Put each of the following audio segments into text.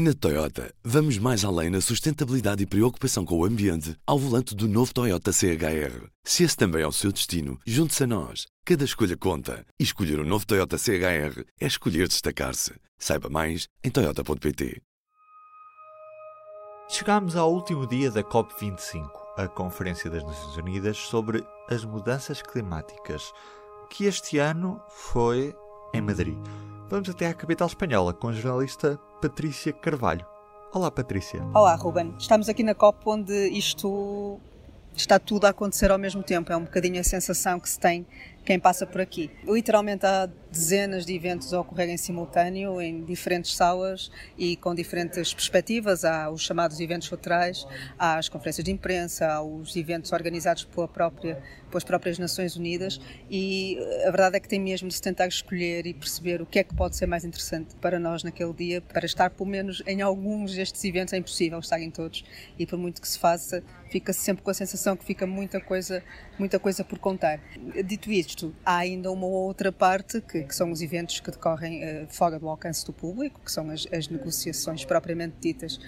Na Toyota, vamos mais além na sustentabilidade e preocupação com o ambiente ao volante do novo Toyota CHR. Se esse também é o seu destino, junte-se a nós. Cada escolha conta. E escolher o um novo Toyota CHR é escolher destacar-se. Saiba mais em Toyota.pt. Chegámos ao último dia da COP25, a Conferência das Nações Unidas sobre as Mudanças Climáticas, que este ano foi em Madrid. Vamos até à capital espanhola com a jornalista Patrícia Carvalho. Olá, Patrícia. Olá, Ruben. Estamos aqui na COP onde isto está tudo a acontecer ao mesmo tempo. É um bocadinho a sensação que se tem quem passa por aqui. Literalmente há dezenas de eventos a ocorrer em simultâneo, em diferentes salas e com diferentes perspectivas. Há os chamados eventos laterais, há as conferências de imprensa, há os eventos organizados pela própria, pelas próprias Nações Unidas e a verdade é que tem mesmo de se tentar escolher e perceber o que é que pode ser mais interessante para nós naquele dia, para estar pelo menos em alguns destes eventos. É impossível estar em todos e por muito que se faça, fica-se sempre com a sensação que fica muita coisa, muita coisa por contar. Dito isto, há ainda uma outra parte, que, que são os eventos que decorrem uh, fora do alcance do público, que são as, as negociações propriamente ditas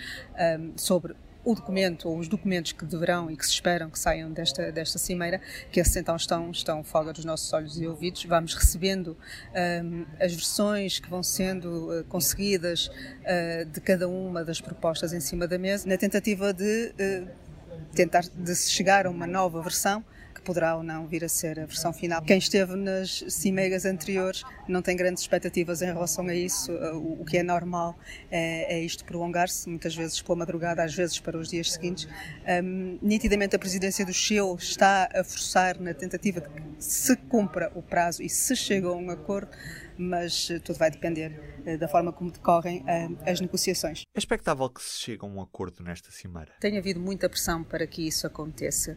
um, sobre o documento ou os documentos que deverão e que se esperam que saiam desta, desta cimeira, que esses então estão, estão fora dos nossos olhos e ouvidos. Vamos recebendo um, as versões que vão sendo uh, conseguidas uh, de cada uma das propostas em cima da mesa, na tentativa de uh, tentar de se chegar a uma nova versão poderá ou não vir a ser a versão final. Quem esteve nas cimeiras anteriores não tem grandes expectativas em relação a isso. O que é normal é, é isto prolongar-se, muitas vezes pela madrugada, às vezes para os dias seguintes. Um, nitidamente, a presidência do Chile está a forçar na tentativa de que se cumpra o prazo e se chega a um acordo mas eh, tudo vai depender eh, da forma como decorrem eh, as negociações. É expectável que se chegue a um acordo nesta cimeira? Tem havido muita pressão para que isso aconteça,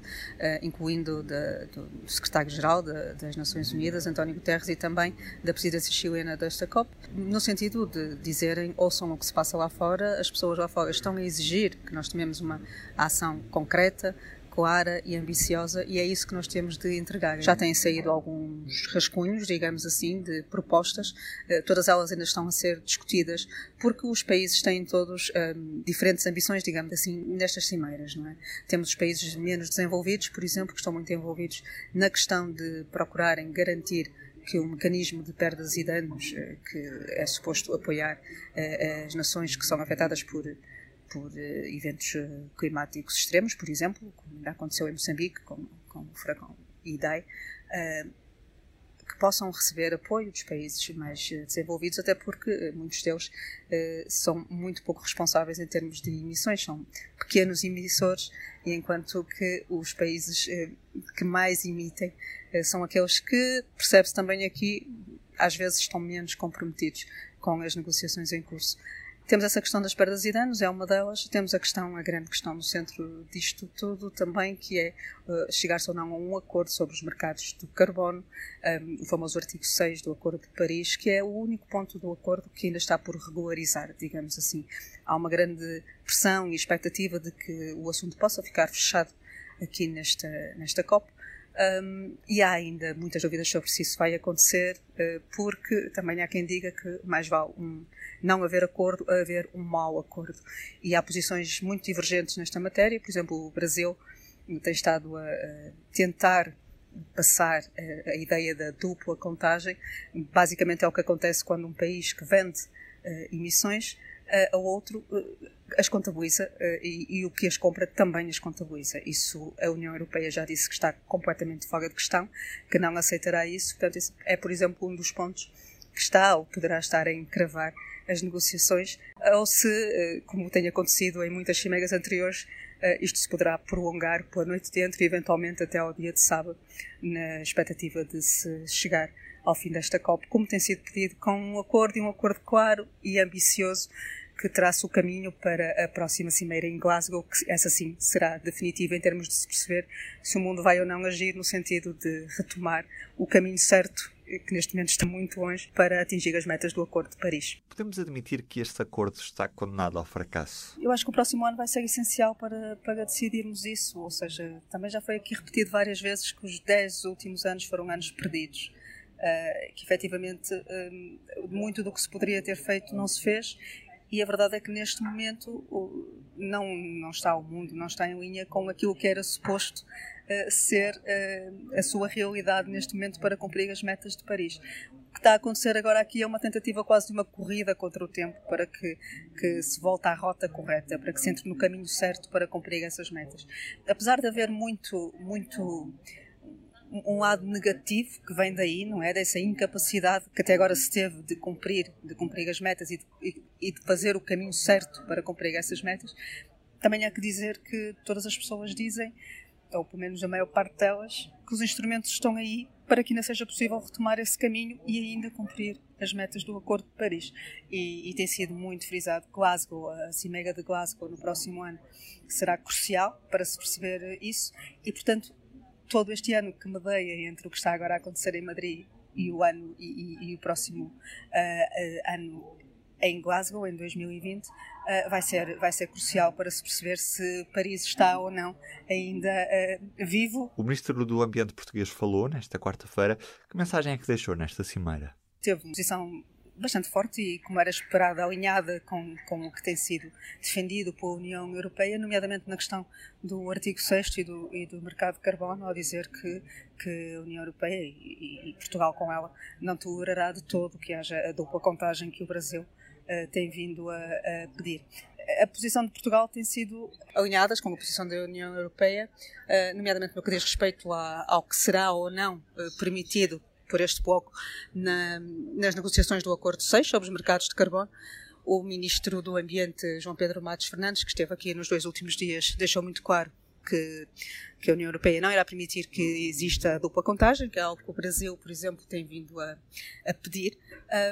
incluindo da, do secretário-geral das Nações Unidas, António Guterres, e também da presidência chilena desta COP, no sentido de dizerem, ouçam o que se passa lá fora, as pessoas lá fora estão a exigir que nós tomemos uma ação concreta, clara e ambiciosa e é isso que nós temos de entregar. Já têm saído alguns rascunhos, digamos assim, de propostas, eh, todas elas ainda estão a ser discutidas porque os países têm todos um, ehm, diferentes ambições, digamos assim, nestas cimeiras, não é? Temos os países menos desenvolvidos, por exemplo, que estão muito envolvidos na questão de procurarem garantir que o mecanismo de perdas e danos eh, que é suposto apoiar eh, as nações que são afetadas por por uh, eventos uh, climáticos extremos, por exemplo, como ainda aconteceu em Moçambique com, com o furacão Idai, uh, que possam receber apoio dos países mais desenvolvidos, até porque muitos deles são muito pouco responsáveis em termos de emissões, são pequenos emissores, e enquanto que os países que mais emitem são aqueles que, percebe-se também aqui, às vezes estão menos comprometidos com as negociações em curso. Temos essa questão das perdas e danos, é uma delas. Temos a questão, a grande questão no centro disto tudo também, que é uh, chegar-se ou não a um acordo sobre os mercados do carbono, um, o famoso artigo 6 do Acordo de Paris, que é o único ponto do acordo que ainda está por regularizar, digamos assim. Há uma grande pressão e expectativa de que o assunto possa ficar fechado aqui nesta, nesta COP. Um, e há ainda muitas dúvidas sobre se isso vai acontecer, uh, porque também há quem diga que mais vale um, não haver acordo a haver um mau acordo. E há posições muito divergentes nesta matéria, por exemplo, o Brasil tem estado a, a tentar passar a, a, ideia da dupla contagem. Basicamente é o que acontece quando um país que vende uh, emissões uh, outro uh, as contabiliza uh, e, e, o que as compra também as contabiliza. Isso a União Europeia já disse que está completamente fora de questão, que não aceitará isso. Portanto, é, por exemplo, um dos pontos que está ou poderá estar a encravar as negociações, ou se, como tem acontecido em muitas cimeiras anteriores, isto se poderá prolongar pela noite dentro e eventualmente até ao dia de sábado, na expectativa de se chegar ao fim desta COP, como tem sido pedido, com um acordo e um acordo claro e ambicioso que traça o caminho para a próxima cimeira em Glasgow, que essa sim será definitiva em termos de se perceber se o mundo vai ou não agir no sentido de retomar o caminho certo que neste momento está muito longe para atingir as metas do Acordo de Paris. Podemos admitir que este acordo está condenado ao fracasso? Eu acho que o próximo ano vai ser essencial para, para decidirmos isso, ou seja, também já foi aqui repetido várias vezes que os 10 últimos anos foram anos perdidos. Uh, que efetivamente uh, muito do que se poderia ter feito não se fez e a verdade é que neste momento não, não está o mundo, não está em linha com aquilo que era suposto uh, ser uh, a sua realidade neste momento para cumprir as metas de Paris. O que está a acontecer agora aqui é uma tentativa quase de uma corrida contra o tempo para que, que se volte à rota correta, para que se entre no caminho certo para cumprir essas metas. Apesar de haver muito, muito um lado negativo que vem daí, não é? Dessa incapacidade que até agora se teve de cumprir, de cumprir as metas e de, e de fazer o caminho certo para cumprir essas metas. Também há que dizer que todas as pessoas dizem, ou pelo menos a maior parte delas, que os instrumentos estão aí para que ainda seja possível retomar esse caminho e ainda cumprir as metas do Acordo de Paris. E, e tem sido muito frisado Glasgow, a Cimega de Glasgow no próximo ano, será crucial para se perceber isso e, portanto, todo este ano que medeia entre o que está agora a acontecer em Madrid e o ano e, e, e o próximo uh, uh, ano em Glasgow em 2020 uh, vai ser vai ser crucial para se perceber se Paris está ou não ainda vivo. O ministro do Ambiente português falou nesta quarta-feira. Que mensagem é que deixou nesta cimeira? Teve uma posição bastante forte e, como era esperado, alinhada com, com o que tem sido defendido pela União Europeia, nomeadamente na questão do artigo 6 e do, e do mercado de carbono, ao dizer que, que a União Europeia e, e Portugal com ela não tolerará de todo que haja a dupla contagem que o Brasil uh, tem vindo a, a pedir. A posição de Portugal tem sido alinhadas com a posição da União Europeia, eh, nomeadamente no que diz respeito ao que será ou não eh, permitido por este bloco na, nas negociações do Acordo 6 sobre os mercados de carbono. O Ministro do Ambiente, João Pedro Matos Fernandes, que esteve aqui nos dois últimos dias, deixou muito claro que, que, a União Europeia não irá permitir que exista dupla contagem, que é algo que o Brasil, por exemplo, tem vindo a, a pedir.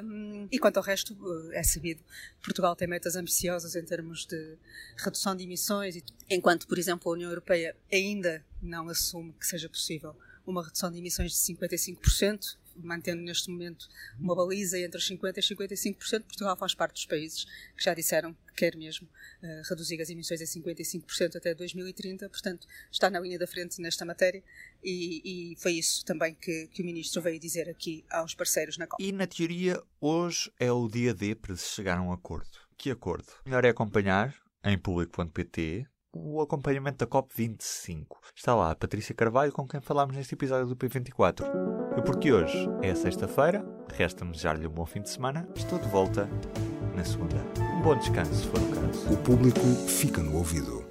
Um, e quanto ao resto, eh, é sabido, Portugal tem metas ambiciosas em termos de redução de emissões, enquanto, por exemplo, a União Europeia ainda não assume que seja possível uma redução de emissões de 55%, mantendo neste momento uma baliza entre os 50% e 55%. Portugal faz parte dos países que já disseram que quer mesmo uh, reduzir as emissões a 55% até 2030, portanto está na linha da frente nesta matéria e, e foi isso também que, que, o Ministro veio dizer aqui aos parceiros na COP. E na teoria, hoje é o dia D para se chegar a um acordo. Que acordo? Melhor é acompanhar em público.pt o acompanhamento da COP25. Está lá a Patrícia Carvalho, com quem falámos neste episódio do P24. E porque hoje é sexta-feira, resta-me desejar-lhe um bom fim de semana. Estou de volta na segunda. Um bom descanso, se for o caso. O público fica no ouvido.